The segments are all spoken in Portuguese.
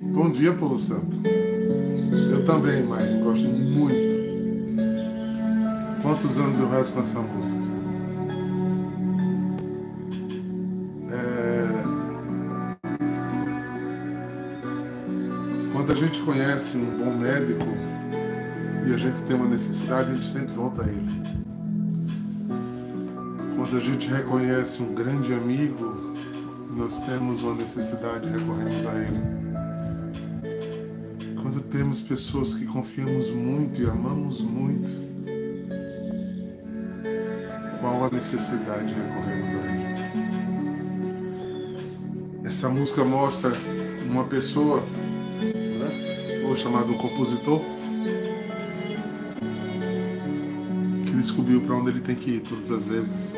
Bom dia, povo santo. Eu também, Mãe, gosto muito. Quantos anos eu rezo com essa música? É... Quando a gente conhece um bom médico e a gente tem uma necessidade, a gente sempre volta a ele. Quando a gente reconhece um grande amigo, nós temos uma necessidade, recorremos a ele temos pessoas que confiamos muito e amamos muito, qual a necessidade de recorrermos a Ele? Essa música mostra uma pessoa, né, ou chamado compositor, que descobriu para onde ele tem que ir todas as vezes.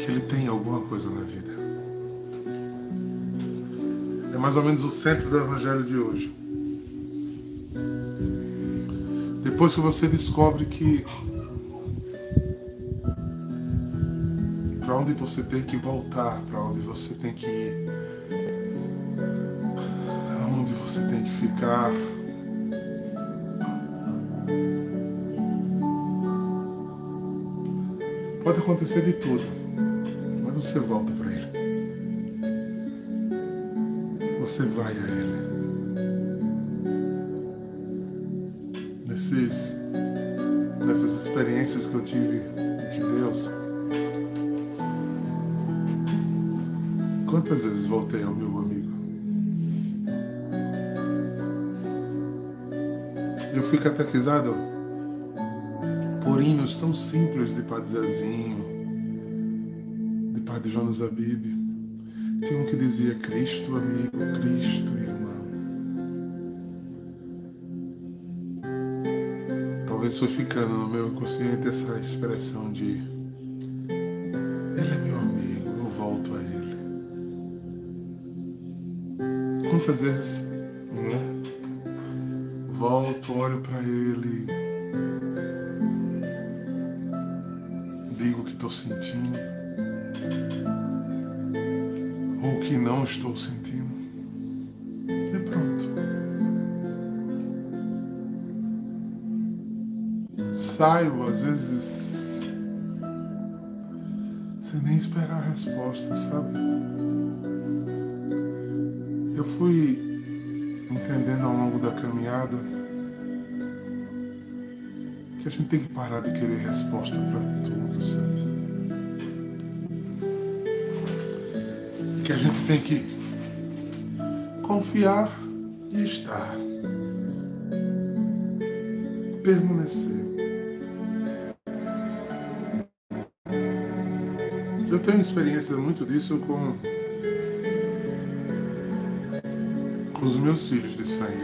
Que ele tem alguma coisa na vida mais ou menos o centro do evangelho de hoje. Depois que você descobre que para onde você tem que voltar, para onde você tem que ir, aonde você tem que ficar. Pode acontecer de tudo, mas você volta você vai a Ele. Nesses, nessas experiências que eu tive de Deus, quantas vezes voltei ao meu amigo? Eu fui catequizado por hinos tão simples de Padre Zezinho, de Padre Jonas Abib tinha um que dizia Cristo amigo, Cristo irmão. Talvez foi ficando no meu inconsciente essa expressão de Ele é meu amigo, eu volto a Ele. Quantas vezes né, volto, olho para Ele, Saio, às vezes, sem nem esperar a resposta, sabe? Eu fui entendendo ao longo da caminhada que a gente tem que parar de querer resposta para tudo, sabe? que a gente tem que confiar e estar. Permanecer. Tenho experiência muito disso com, com os meus filhos de sangue.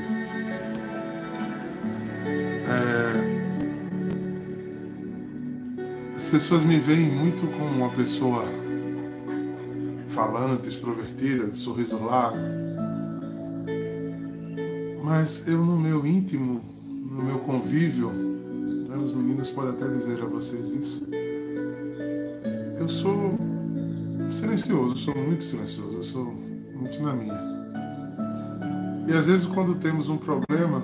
É, as pessoas me veem muito como uma pessoa falante, extrovertida, de sorriso largo. Mas eu, no meu íntimo, no meu convívio, né, os meninos podem até dizer a vocês isso, eu sou silencioso, sou muito silencioso, sou muito na minha. E às vezes, quando temos um problema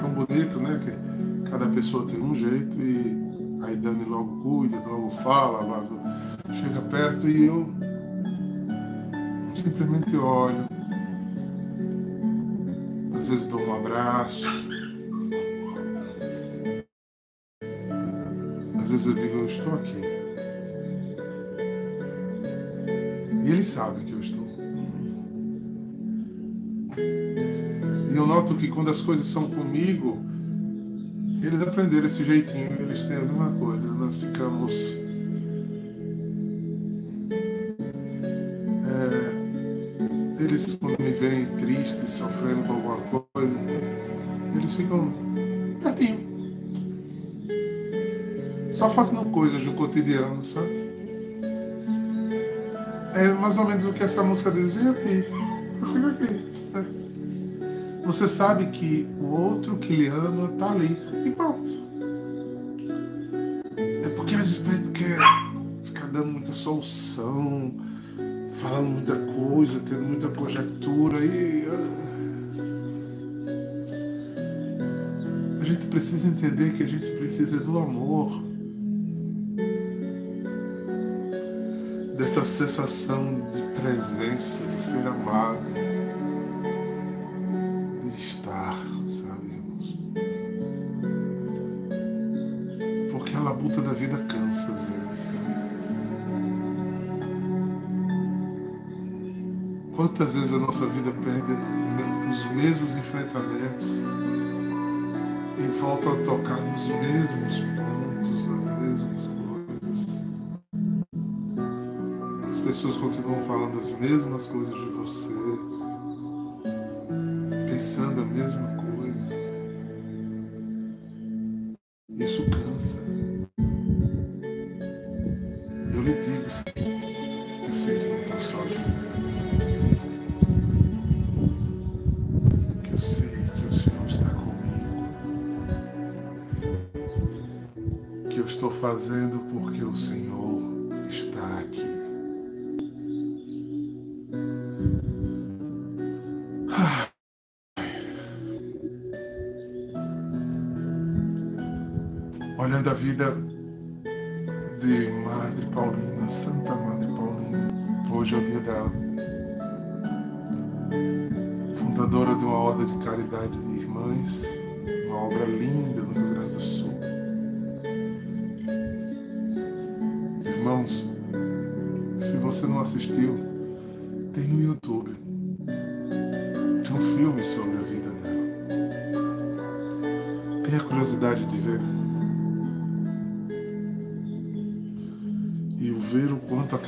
tão bonito, né, que cada pessoa tem um jeito e aí Dani logo cuida, logo fala, logo chega perto e eu simplesmente olho. Às vezes dou um abraço. Às vezes eu digo, eu estou aqui. E eles sabem que eu estou. E eu noto que quando as coisas são comigo, eles aprenderam esse jeitinho, eles têm a mesma coisa. Nós ficamos eles, quando me veem triste, sofrendo com alguma coisa, eles ficam pertinho. Só fazendo coisas do cotidiano, sabe? É mais ou menos o que essa música diz, vem aqui, eu fico aqui. Né? Você sabe que o outro que lhe ama está ali. E pronto. É porque às vezes quer ficar dando muita solução falando muita coisa, tendo muita conjectura e a gente precisa entender que a gente precisa do amor. Dessa sensação de presença, de ser amado. Quantas vezes a nossa vida perde os mesmos enfrentamentos e volta a tocar nos mesmos pontos, nas mesmas mesmas coisas de você, pensando a mesma coisa. Isso cansa. Eu lhe digo, eu sei que não estou sozinho. estou fazendo porque o Senhor está aqui.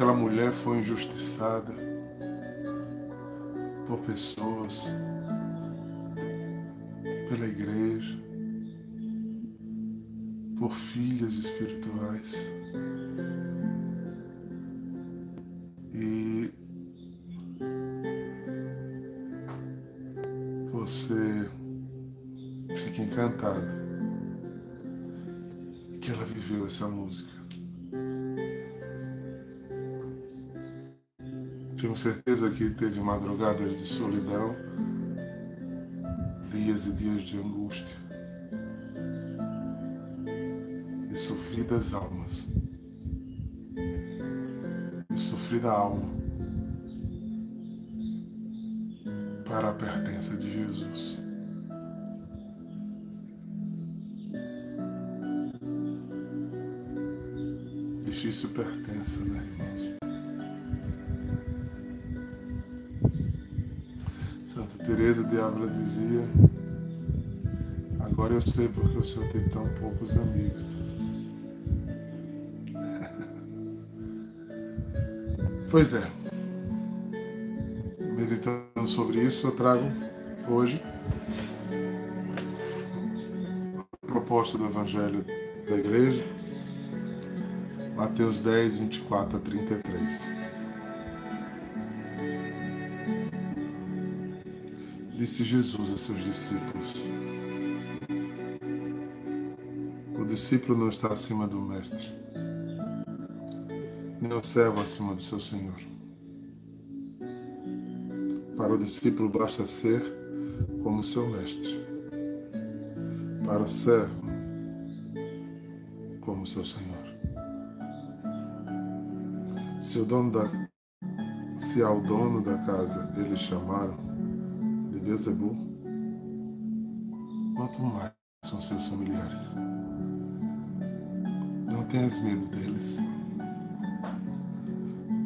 Aquela mulher foi injustiçada por pessoas, pela igreja, por filhas espirituais. Que teve madrugadas de solidão, dias e dias de angústia, de sofridas almas, de sofrida alma para a pertença de Jesus. Difícil pertença, né, irmãos? Teresa de Ávila dizia: Agora eu sei porque o Senhor tem tão poucos amigos. pois é meditando sobre isso, eu trago hoje a proposta do Evangelho da Igreja, Mateus 10, 24 a 33. Disse Jesus a seus discípulos: O discípulo não está acima do Mestre, nem o servo acima do seu Senhor. Para o discípulo basta ser como seu mestre. Para o servo, como seu senhor. Se o dono da se ao dono da casa eles chamaram de Bezebu, quanto mais são seus familiares. Não tenhas medo deles,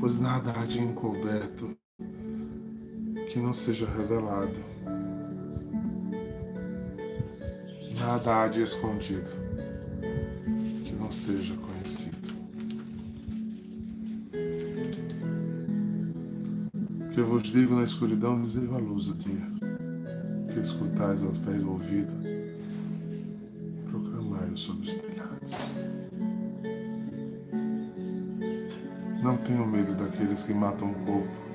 pois nada há de encoberto que não seja revelado. Nada há de escondido que não seja conhecido. Que eu vos digo na escuridão, dizei a luz do dia. Escutais aos pés do ouvido, proclamai-o sobre os telhados. Não tenham medo daqueles que matam o corpo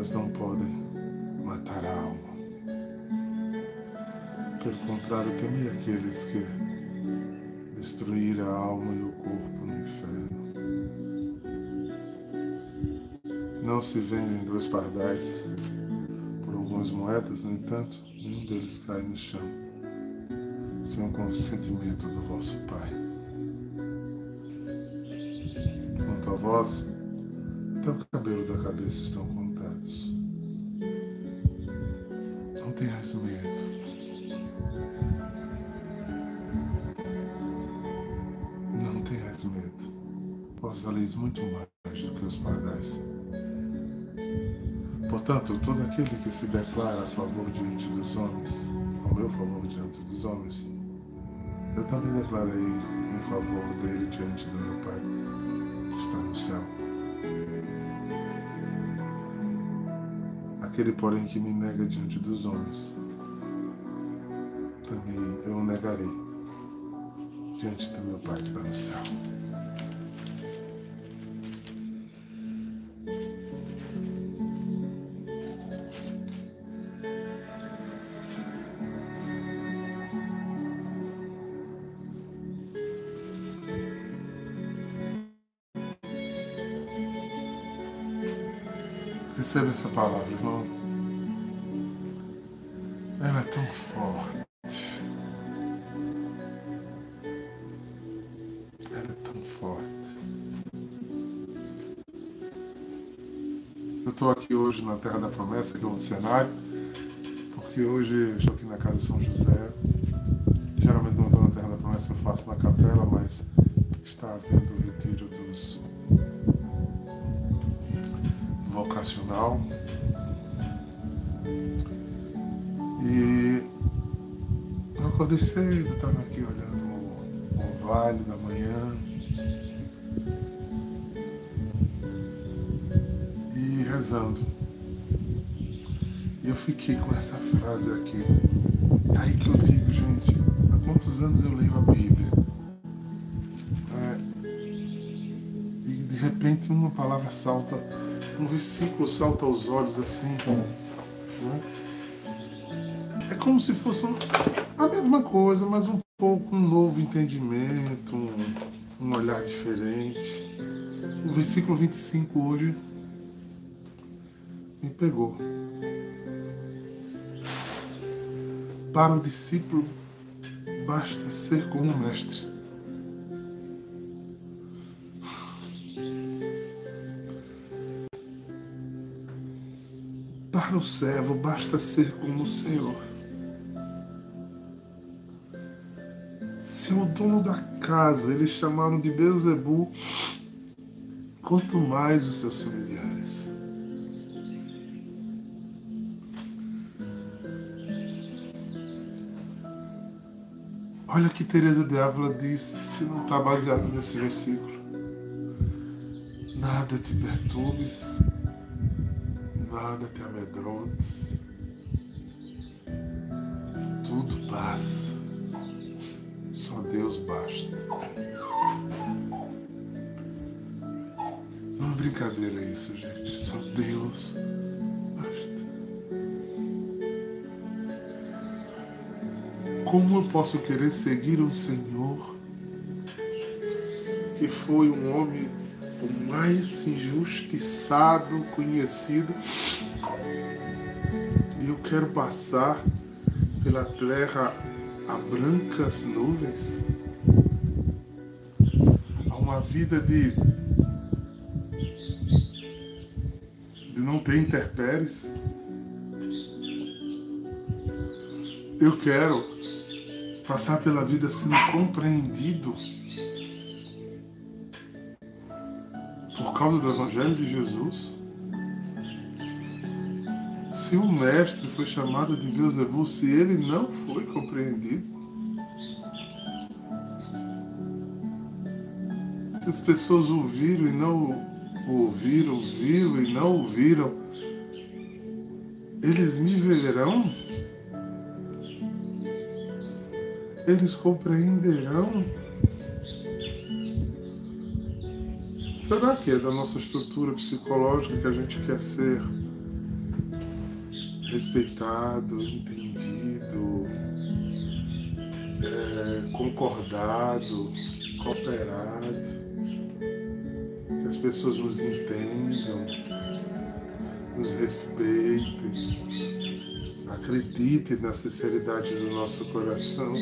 mas não podem matar a alma. Pelo contrário, temei aqueles que destruíram a alma e o corpo Não se vendem dois pardais por algumas moedas, no entanto, nenhum deles cai no chão sem o consentimento do vosso Pai. Quanto a vós, até o cabelo da cabeça estão contados. Não tenhas medo. Não tenhas medo. Vós valeis muito mais do que os pardais. Portanto, todo aquele que se declara a favor diante dos homens, ao meu favor diante dos homens, eu também declarei em favor dele diante do meu Pai, que está no céu. Aquele, porém, que me nega diante dos homens, também eu o negarei diante do meu Pai que está no céu. Receba essa palavra, irmão. Ela é tão forte. Ela é tão forte. Eu estou aqui hoje na Terra da Promessa, que é outro cenário, porque hoje estou aqui na casa de São José. Geralmente quando estou na Terra da Promessa eu faço na capela, mas está havendo o retiro dos E eu acordei cedo, estava aqui olhando o, vale da manhã. E rezando. E eu fiquei com essa frase aqui. Aí que eu digo, gente, há quantos anos eu leio a Bíblia? É, e de repente uma palavra salta um versículo salta aos olhos assim. Né? É como se fosse a mesma coisa, mas um pouco um novo entendimento, um, um olhar diferente. O versículo 25 hoje me pegou. Para o discípulo, basta ser como o mestre. Para o servo basta ser como o Senhor. Se o dono da casa eles chamaram de Beuzebu, quanto mais os seus familiares. Olha que Teresa de Ávila disse, se não está baseado nesse versículo. Nada te perturbes, nada te amedrontes, tudo passa, só Deus basta. Não é brincadeira isso, gente, só Deus basta. Como eu posso querer seguir um Senhor que foi um homem o mais injustiçado conhecido. Eu quero passar pela terra a brancas nuvens, a uma vida de, de não ter interpéries. Eu quero passar pela vida sendo compreendido causa do Evangelho de Jesus? Se o Mestre foi chamado de Beuzebu, se ele não foi compreendido, se as pessoas ouviram e não ouviram, viram e não ouviram, eles me verão, eles compreenderão Será que é da nossa estrutura psicológica que a gente quer ser respeitado, entendido, é, concordado, cooperado, que as pessoas nos entendam, nos respeitem, acredite na sinceridade do nosso coração.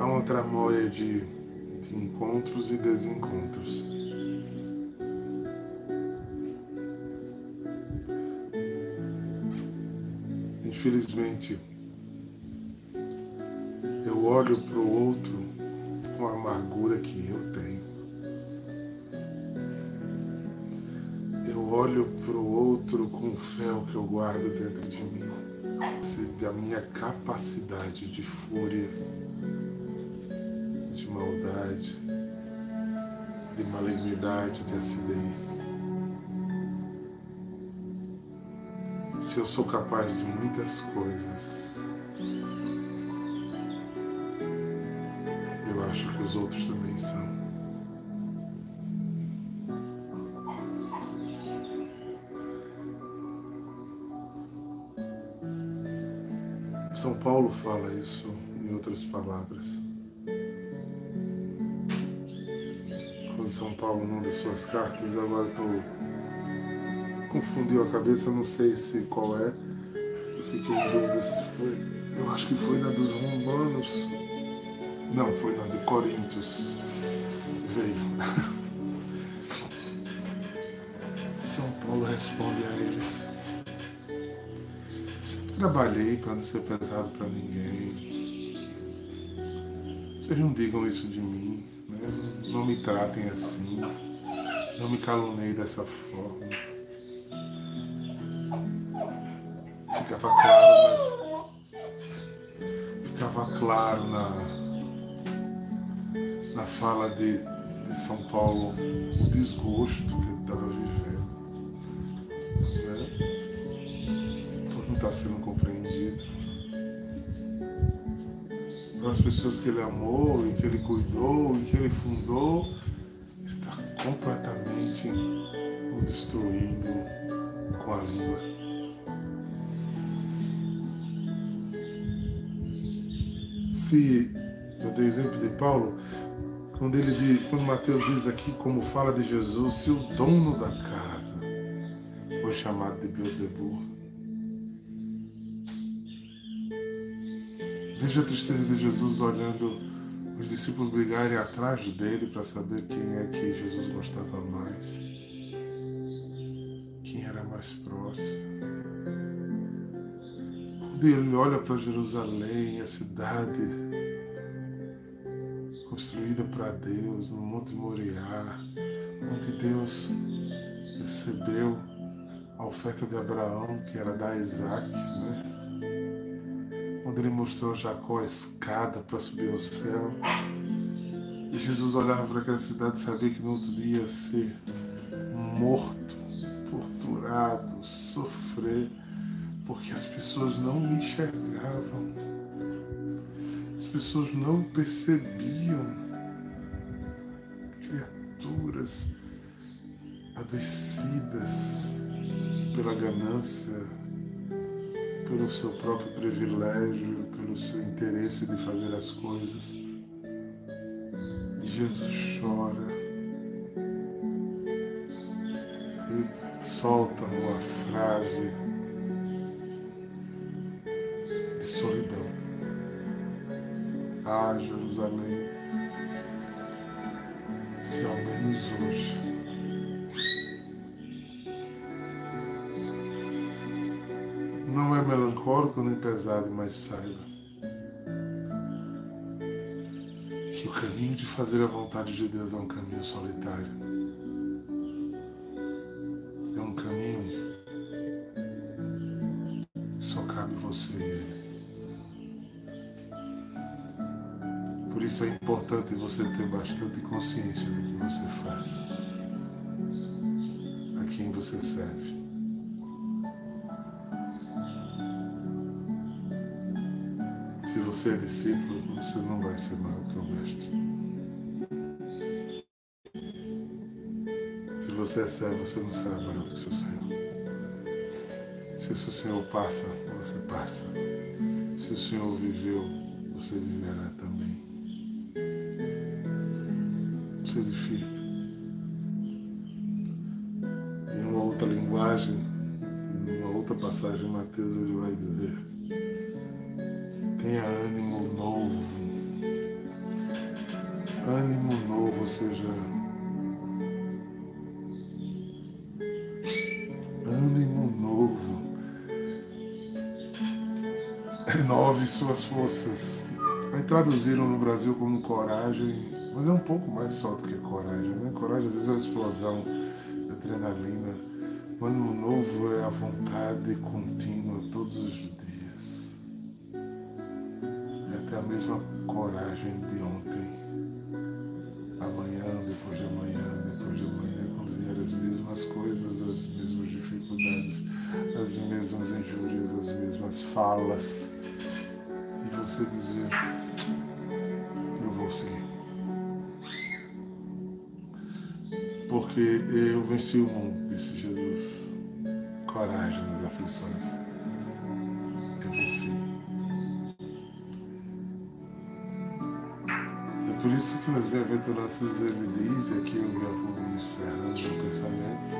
Há uma tramóia de, de encontros e desencontros. Infelizmente, eu olho para o outro com a amargura que eu tenho. Eu olho para o outro com o fel que eu guardo dentro de mim, da minha capacidade de fúria, maldade, de malignidade, de acidez. Se eu sou capaz de muitas coisas, eu acho que os outros também são. São Paulo fala isso em outras palavras. São Paulo, numa das suas cartas, agora estou confundiu a cabeça, não sei se qual é. Eu fiquei em dúvida se foi. Eu acho que foi na dos romanos. Não, foi na de Coríntios. Veio. São Paulo responde a eles. Sempre trabalhei para não ser pesado para ninguém. Vocês não digam isso de mim? Não me tratem assim, não me calunei dessa forma. ficava claro, mas ficava claro na, na fala de, de São Paulo o desgosto que ele estava vivendo. Né? Por não estar sendo compreendido. Pelas pessoas que ele amou e que ele cuidou e que ele fundou, está completamente o destruindo com a língua. se eu dei o exemplo de Paulo, quando ele diz, quando Mateus diz aqui como fala de Jesus, se o dono da casa foi chamado de Beuzebu. Veja a tristeza de Jesus olhando os discípulos brigarem atrás dele para saber quem é que Jesus gostava mais, quem era mais próximo. Quando ele olha para Jerusalém, a cidade construída para Deus, no Monte Moriá, onde Deus recebeu a oferta de Abraão, que era dar Isaac, né? Onde ele mostrou a Jacó a escada para subir ao céu. E Jesus olhava para aquela cidade e sabia que no outro dia ia ser morto, torturado, sofrer, porque as pessoas não enxergavam as pessoas não percebiam criaturas adoecidas pela ganância, pelo seu próprio privilégio, pelo seu interesse de fazer as coisas. E Jesus chora. Ele solta uma frase de solidão. Ah, Jerusalém, se ao menos hoje melancólico nem pesado, mas saiba que o caminho de fazer a vontade de Deus é um caminho solitário. É um caminho que só cabe você e Ele. Por isso é importante você ter bastante consciência do que você faz, a quem você serve. Você é discípulo, você não vai ser maior que o Mestre. Se você é servo, você não será maior que o seu Senhor. Se o seu Senhor passa, você passa. Se o Senhor viveu, você viverá também. sede firme. Em uma outra linguagem, em uma outra passagem, Mateus tenha ânimo novo. Ânimo novo, ou seja, ânimo novo. Renove suas forças. Aí traduziram no Brasil como coragem, mas é um pouco mais só do que coragem, né? Coragem às vezes é uma explosão de adrenalina. O ânimo novo é a vontade contínua todos os dias. Falas. E você dizer, eu vou seguir. Porque eu venci o mundo, disse Jesus. Coragem nas aflições. Eu venci. É por isso que nas bem-aventuranças ele diz, e aqui eu vou encerrando meu pensamento,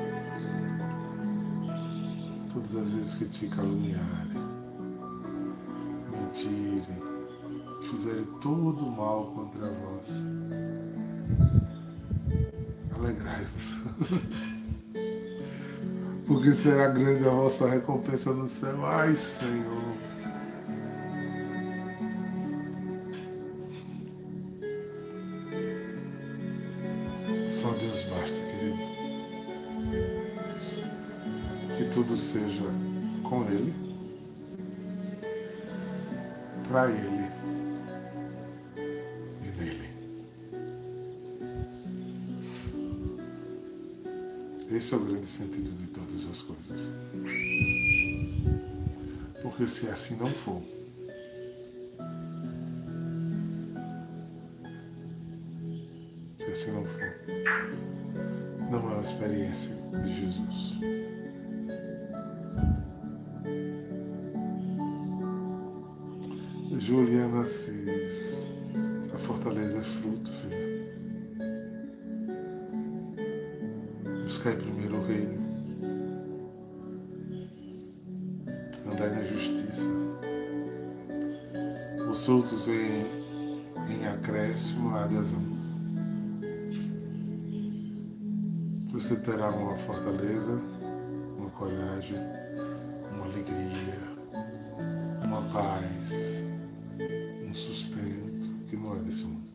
todas as vezes que te caluniarem, mentirem, fizerem todo mal contra vós, alegrai-vos. Porque será grande a vossa recompensa no céu. Ai, Senhor. Porque se assim não for, se assim não for, não é uma experiência de Jesus. Juliana Assis, a fortaleza é fruto, filho. Buscai primeiro Os outros em, em acréscimo a adesão. Você terá uma fortaleza, uma coragem, uma alegria, uma paz, um sustento que não é desse mundo.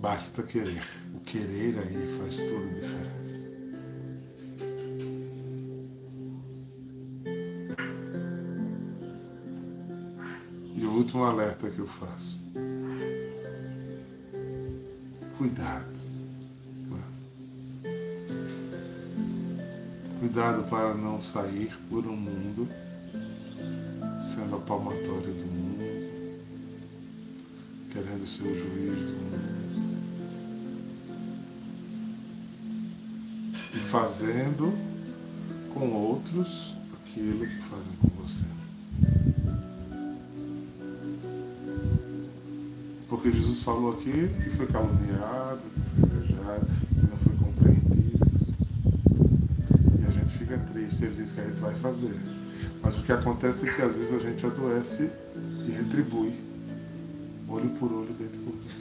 Basta querer. O querer aí faz toda a diferença. Último alerta que eu faço. Cuidado. Cuidado para não sair por um mundo sendo a palmatória do mundo, querendo ser o juiz do mundo. E fazendo com outros aquilo que fazem com falou aqui que foi caluniado, que foi invejado, que não foi compreendido. E a gente fica triste, ele diz que a gente vai fazer. Mas o que acontece é que às vezes a gente adoece e retribui, olho por olho, dentro por dentro.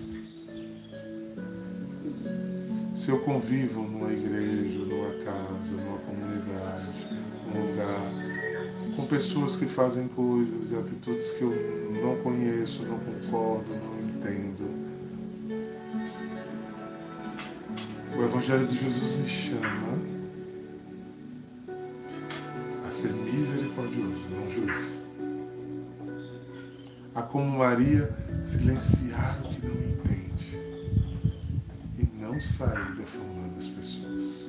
Se eu convivo numa igreja, numa casa, numa comunidade, num lugar, com pessoas que fazem coisas e atitudes que eu não conheço, não concordo, não entendo. O Evangelho de Jesus me chama a ser misericordioso, não juiz. A como Maria silenciar o que não entende e não sair defamando as pessoas.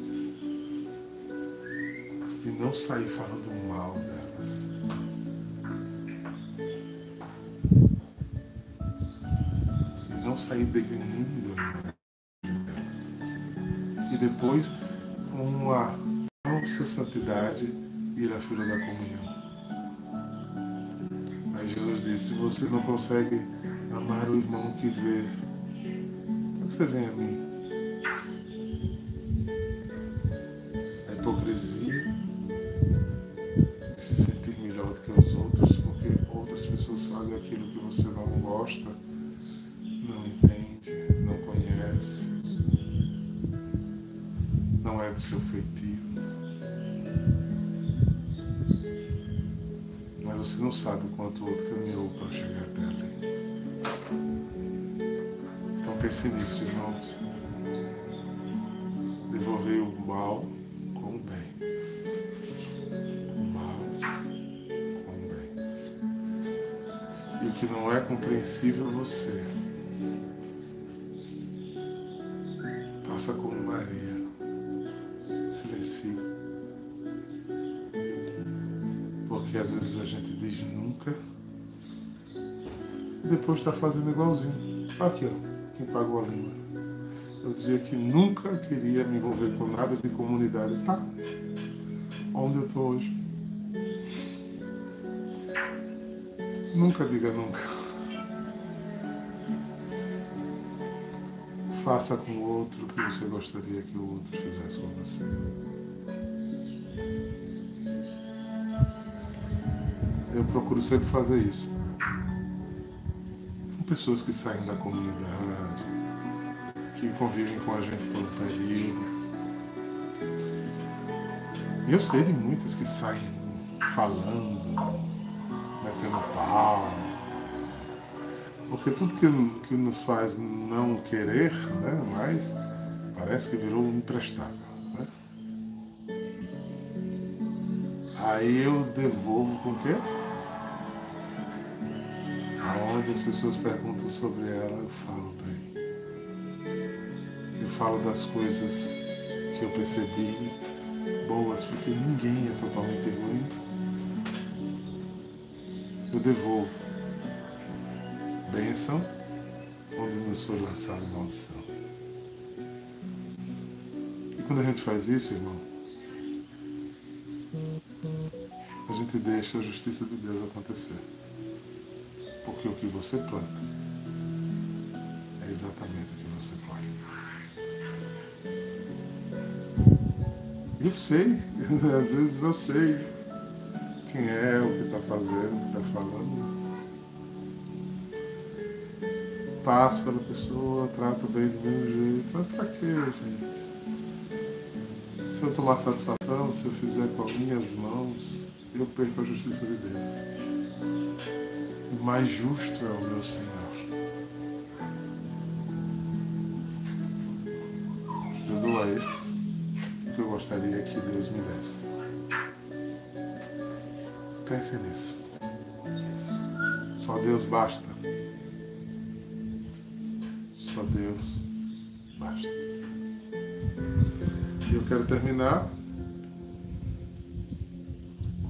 E não sair falando mal. Não sair degrinindo delas. E depois, com uma falsa santidade, ir à fila da comunhão. Aí Jesus disse: Se você não consegue amar o irmão que vê, por que você vem a mim? A hipocrisia fazem aquilo que você não gosta, não entende, não conhece, não é do seu feitio. Mas você não sabe o quanto o outro caminhou para chegar até ali. Então pense nisso, irmãos. Devolver o mal compreensível você. Faça como Maria. Silencie. Porque às vezes a gente diz nunca e depois está fazendo igualzinho. Aqui, ó, quem pagou a língua. Eu dizia que nunca queria me envolver com nada de comunidade. Tá? Onde eu estou hoje? Nunca diga nunca. Faça com o outro o que você gostaria que o outro fizesse com você. Eu procuro sempre fazer isso. Com pessoas que saem da comunidade, que convivem com a gente por um período. E eu sei de muitas que saem falando, Porque tudo que, que nos faz não querer, né, mais, parece que virou imprestável. Né? Aí eu devolvo com o quê? Aonde as pessoas perguntam sobre ela, eu falo bem. Eu falo das coisas que eu percebi boas, porque ninguém é totalmente ruim. Eu devolvo bênção onde nos foi lançada maldição. E quando a gente faz isso, irmão, a gente deixa a justiça de Deus acontecer. Porque o que você planta é exatamente o que você colhe. Eu sei, às vezes eu sei quem é, o que está fazendo, o que está falando. Passo pela pessoa, trato bem do meu jeito. Mas pra quê, gente? Se eu tomar satisfação, se eu fizer com as minhas mãos, eu perco a justiça de Deus. O mais justo é o meu Senhor. Só Deus basta. E eu quero terminar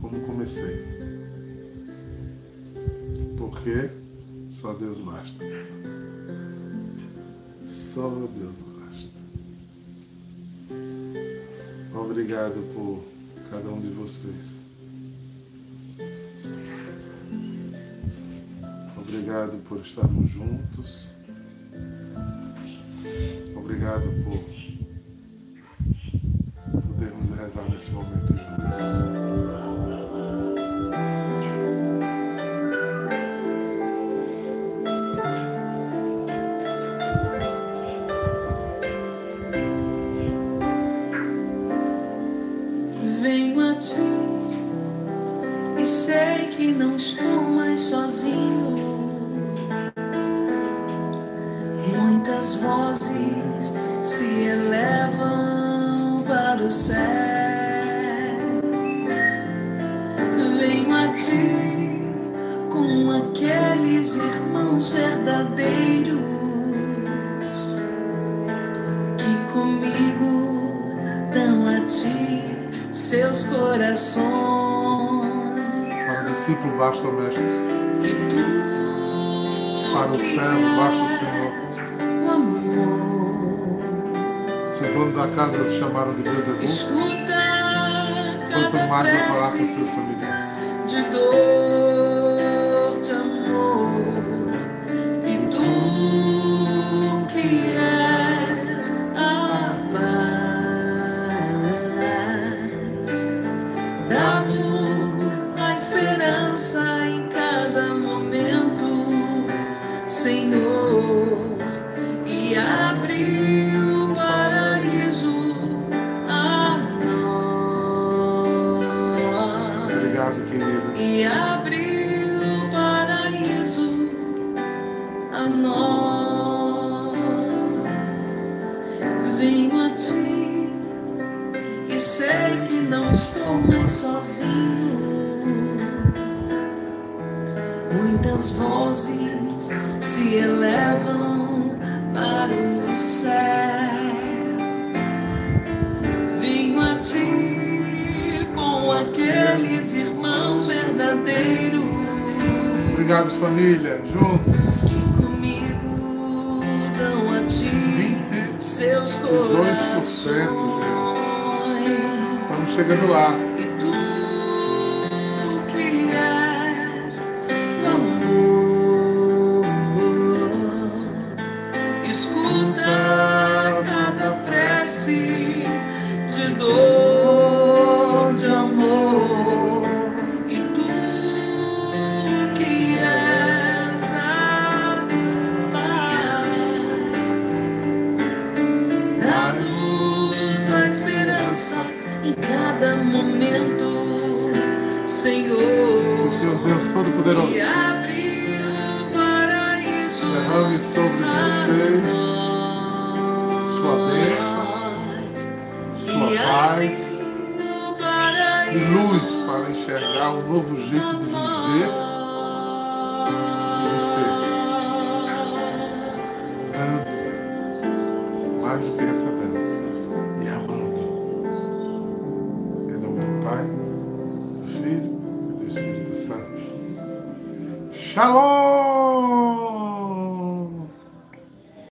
como comecei. Porque só Deus basta. Só Deus basta. Obrigado por cada um de vocês. Obrigado por estarmos juntos. Obrigado por podermos rezar nesse momento juntos. Muitas vozes se elevam para o céu. Venho a ti com aqueles irmãos verdadeiros que comigo dão a ti seus corações. Para o discípulo basta o mestre. E tu Para o servo basta o Senhor. Da casa o chamaram de Bezebu, Escuta quanto mais eu falar com seus familiares. de dor, de chegando lá. E tu que és amor, escuta. Deus Todo-Poderoso, derrame sobre vocês sua bênção, sua paz e luz para enxergar o um novo Shalom.